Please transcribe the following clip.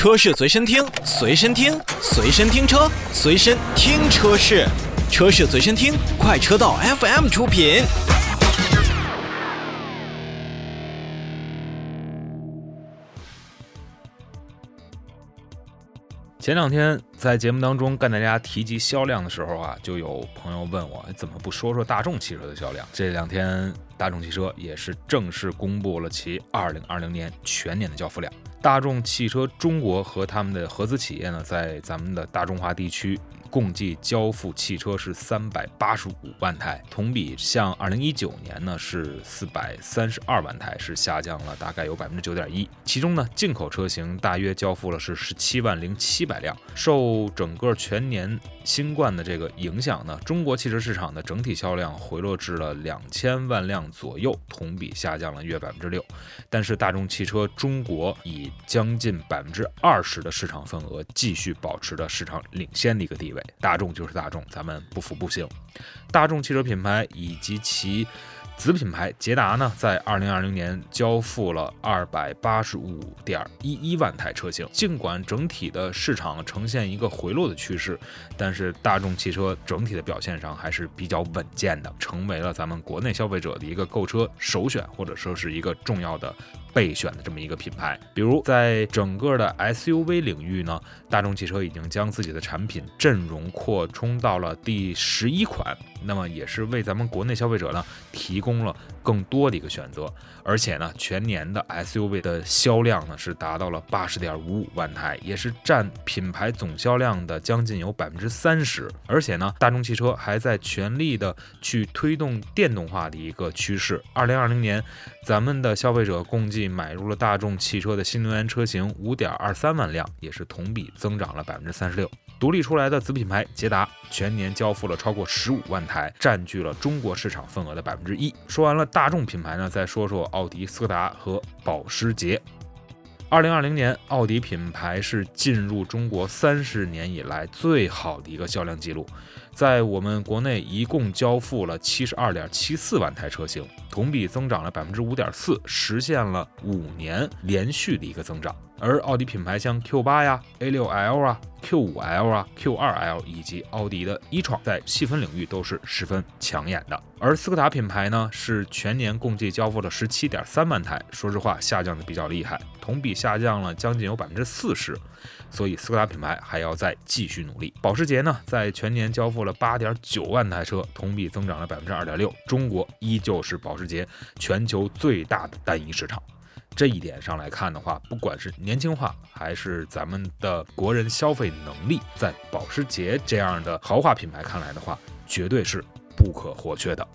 车市随身听，随身听，随身听车，随身听车市，车市随身听，快车道 FM 出品。前两天在节目当中跟大家提及销量的时候啊，就有朋友问我怎么不说说大众汽车的销量？这两天大众汽车也是正式公布了其二零二零年全年的交付量。大众汽车中国和他们的合资企业呢，在咱们的大中华地区。共计交付汽车是三百八十五万台，同比向二零一九年呢是四百三十二万台，是下降了大概有百分之九点一。其中呢，进口车型大约交付了是十七万零七百辆。受整个全年新冠的这个影响呢，中国汽车市场的整体销量回落至了两千万辆左右，同比下降了约百分之六。但是大众汽车中国以将近百分之二十的市场份额，继续保持着市场领先的一个地位。大众就是大众，咱们不服不行。大众汽车品牌以及其子品牌捷达呢，在二零二零年交付了二百八十五点一一万台车型。尽管整体的市场呈现一个回落的趋势，但是大众汽车整体的表现上还是比较稳健的，成为了咱们国内消费者的一个购车首选，或者说是一个重要的。备选的这么一个品牌，比如在整个的 SUV 领域呢，大众汽车已经将自己的产品阵容扩充到了第十一款，那么也是为咱们国内消费者呢提供了更多的一个选择，而且呢，全年的 SUV 的销量呢是达到了八十点五五万台，也是占品牌总销量的将近有百分之三十，而且呢，大众汽车还在全力的去推动电动化的一个趋势，二零二零年咱们的消费者共计。买入了大众汽车的新能源车型五点二三万辆，也是同比增长了百分之三十六。独立出来的子品牌捷达全年交付了超过十五万，占据了中国市场份额的百分之一。说完了大众品牌呢，再说说奥迪、斯柯达和保时捷。二零二零年，奥迪品牌是进入中国三十年以来最好的一个销量记录，在我们国内一共交付了七十二点七四万台车型，同比增长了百分之五点四，实现了五年连续的一个增长。而奥迪品牌像 Q 八呀、A 六 L 啊、Q 五 L 啊、Q 二 L 以及奥迪的一创，在细分领域都是十分抢眼的。而斯柯达品牌呢，是全年共计交付了十七点三万台，说实话下降的比较厉害，同比下降了将近有百分之四十，所以斯柯达品牌还要再继续努力。保时捷呢，在全年交付了八点九万台车，同比增长了百分之二点六，中国依旧是保时捷全球最大的单一市场。这一点上来看的话，不管是年轻化，还是咱们的国人消费能力，在保时捷这样的豪华品牌看来的话，绝对是不可或缺的。